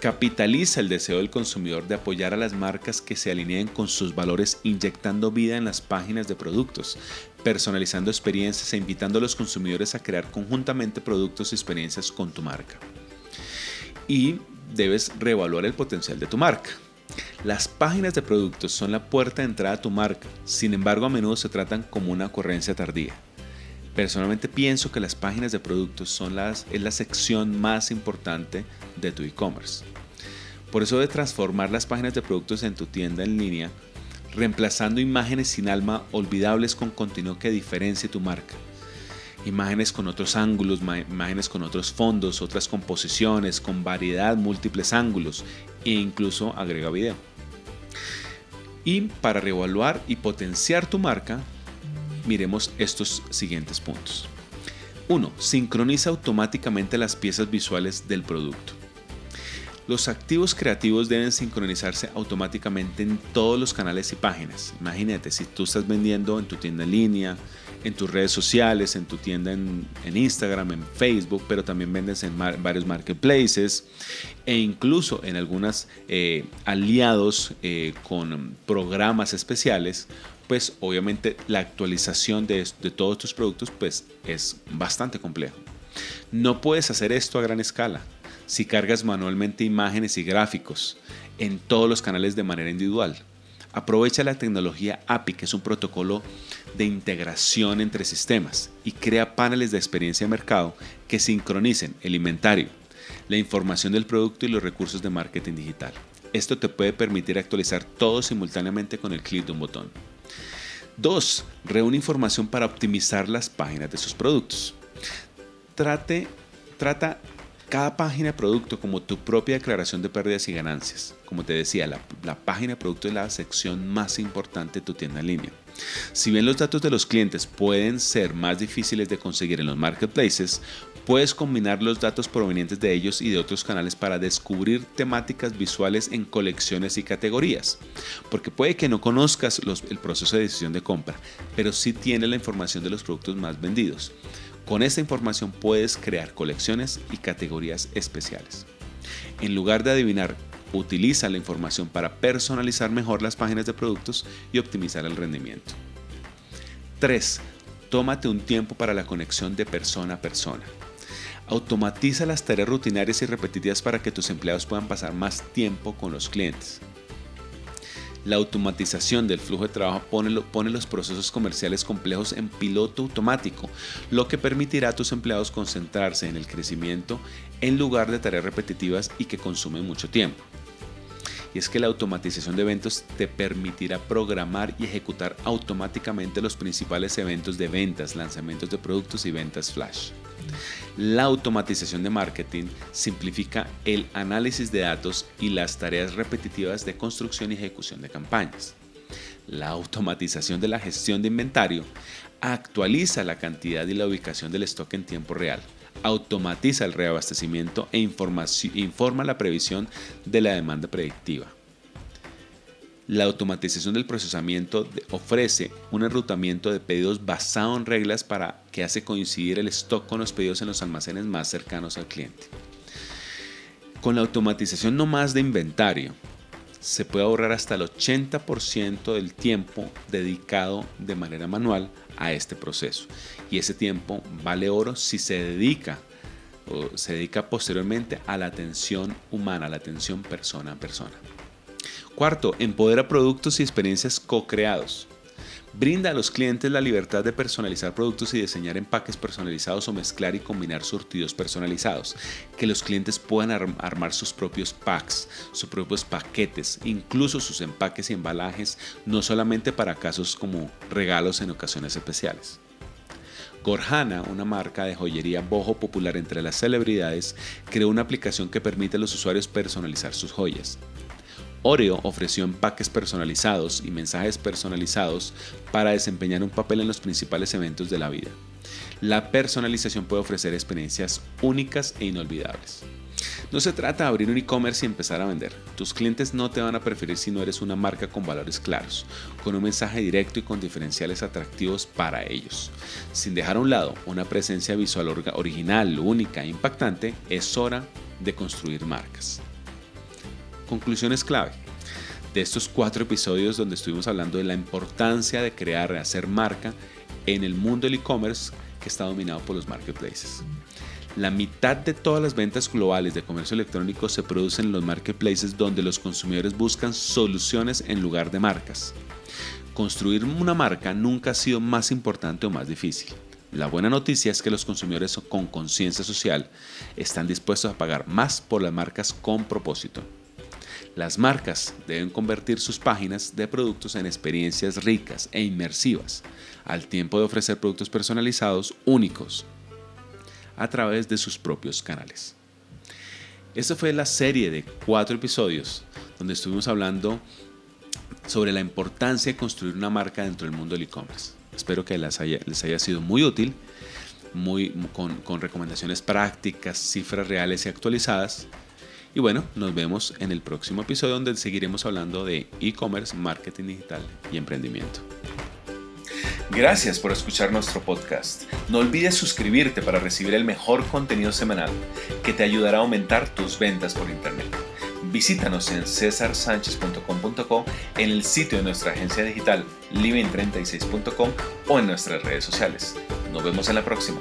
Capitaliza el deseo del consumidor de apoyar a las marcas que se alineen con sus valores inyectando vida en las páginas de productos, personalizando experiencias e invitando a los consumidores a crear conjuntamente productos y experiencias con tu marca. Y debes reevaluar el potencial de tu marca. Las páginas de productos son la puerta de entrada a tu marca, sin embargo a menudo se tratan como una ocurrencia tardía. Personalmente pienso que las páginas de productos son las, es la sección más importante de tu e-commerce. Por eso de transformar las páginas de productos en tu tienda en línea, reemplazando imágenes sin alma olvidables con contenido que diferencie tu marca. Imágenes con otros ángulos, imágenes con otros fondos, otras composiciones, con variedad, múltiples ángulos e incluso agrega video. Y para reevaluar y potenciar tu marca, miremos estos siguientes puntos. 1. Sincroniza automáticamente las piezas visuales del producto. Los activos creativos deben sincronizarse automáticamente en todos los canales y páginas. Imagínate, si tú estás vendiendo en tu tienda en línea, en tus redes sociales, en tu tienda en, Instagram, en Facebook, pero también vendes en varios marketplaces e incluso en algunos eh, aliados eh, con programas especiales, pues obviamente la actualización de, de todos tus productos pues es bastante complejo. No puedes hacer esto a gran escala si cargas manualmente imágenes y gráficos en todos los canales de manera individual. Aprovecha la tecnología API, que es un protocolo de integración entre sistemas, y crea paneles de experiencia de mercado que sincronicen el inventario, la información del producto y los recursos de marketing digital. Esto te puede permitir actualizar todo simultáneamente con el clic de un botón. 2. Reúne información para optimizar las páginas de sus productos. Trate, trata cada página de producto como tu propia declaración de pérdidas y ganancias. Como te decía, la, página de producto es la sección más importante de tu tienda en línea. Si bien los datos de los clientes pueden ser más difíciles de conseguir en los marketplaces, puedes combinar los datos provenientes de ellos y de otros canales para descubrir temáticas visuales en colecciones y categorías. Porque puede que no conozcas el proceso de decisión de compra, pero sí tienes la información de los productos más vendidos. Con esta información puedes crear colecciones y categorías especiales. En lugar de adivinar, utiliza la información para personalizar mejor las páginas de productos y optimizar el rendimiento. 3. Tómate un tiempo para la conexión de persona a persona. Automatiza las tareas rutinarias y repetitivas para que tus empleados puedan pasar más tiempo con los clientes. La automatización del flujo de trabajo pone, los procesos comerciales complejos en piloto automático, lo que permitirá a tus empleados concentrarse en el crecimiento en lugar de tareas repetitivas y que consumen mucho tiempo. Y es que la automatización de eventos te permitirá programar y ejecutar automáticamente los principales eventos de ventas, lanzamientos de productos y ventas flash. La automatización de marketing simplifica el análisis de datos y las tareas repetitivas de construcción y ejecución de campañas. La automatización de la gestión de inventario actualiza la cantidad y la ubicación del stock en tiempo real, automatiza el reabastecimiento e informa la previsión de la demanda predictiva. La automatización del procesamiento ofrece un enrutamiento de pedidos basado en reglas para que hace coincidir el stock con los pedidos en los almacenes más cercanos al cliente. Con la automatización no más de inventario, se puede ahorrar hasta el 80% del tiempo dedicado de manera manual a este proceso. Y ese tiempo vale oro si se dedica o se dedica posteriormente a la atención humana, a la atención persona a persona. Cuarto, empodera productos y experiencias co-creados. Brinda a los clientes la libertad de personalizar productos y diseñar empaques personalizados o mezclar y combinar surtidos personalizados. Que los clientes puedan armar sus propios packs, sus propios paquetes, incluso sus empaques y embalajes, no solamente para casos como regalos en ocasiones especiales. Gorjana, una marca de joyería bojo popular entre las celebridades, creó una aplicación que permite a los usuarios personalizar sus joyas. Oreo ofreció empaques personalizados y mensajes personalizados para desempeñar un papel en los principales eventos de la vida. La personalización puede ofrecer experiencias únicas e inolvidables. No se trata de abrir un e-commerce y empezar a vender. Tus clientes no te van a preferir si no eres una marca con valores claros, con un mensaje directo y con diferenciales atractivos para ellos. Sin dejar a un lado una presencia visual original, única e impactante, es hora de construir marcas. Conclusiones clave de estos cuatro episodios donde estuvimos hablando de la importancia de crear, y hacer marca en el mundo del e-commerce que está dominado por los marketplaces. La mitad de todas las ventas globales de comercio electrónico se producen en los marketplaces donde los consumidores buscan soluciones en lugar de marcas. Construir una marca nunca ha sido más importante o más difícil. La buena noticia es que los consumidores con conciencia social están dispuestos a pagar más por las marcas con propósito. Las marcas deben convertir sus páginas de productos en experiencias ricas e inmersivas, al tiempo de ofrecer productos personalizados únicos a través de sus propios canales. Esta fue la serie de cuatro episodios donde estuvimos hablando sobre la importancia de construir una marca dentro del mundo del e-commerce. Espero que les haya, sido muy útil, muy, con recomendaciones prácticas, cifras reales y actualizadas. Y bueno, nos vemos en el próximo episodio donde seguiremos hablando de e-commerce, marketing digital y emprendimiento. Gracias por escuchar nuestro podcast. No olvides suscribirte para recibir el mejor contenido semanal que te ayudará a aumentar tus ventas por Internet. Visítanos en cesarsanchez.com.co, en el sitio de nuestra agencia digital living36.com o en nuestras redes sociales. Nos vemos en la próxima.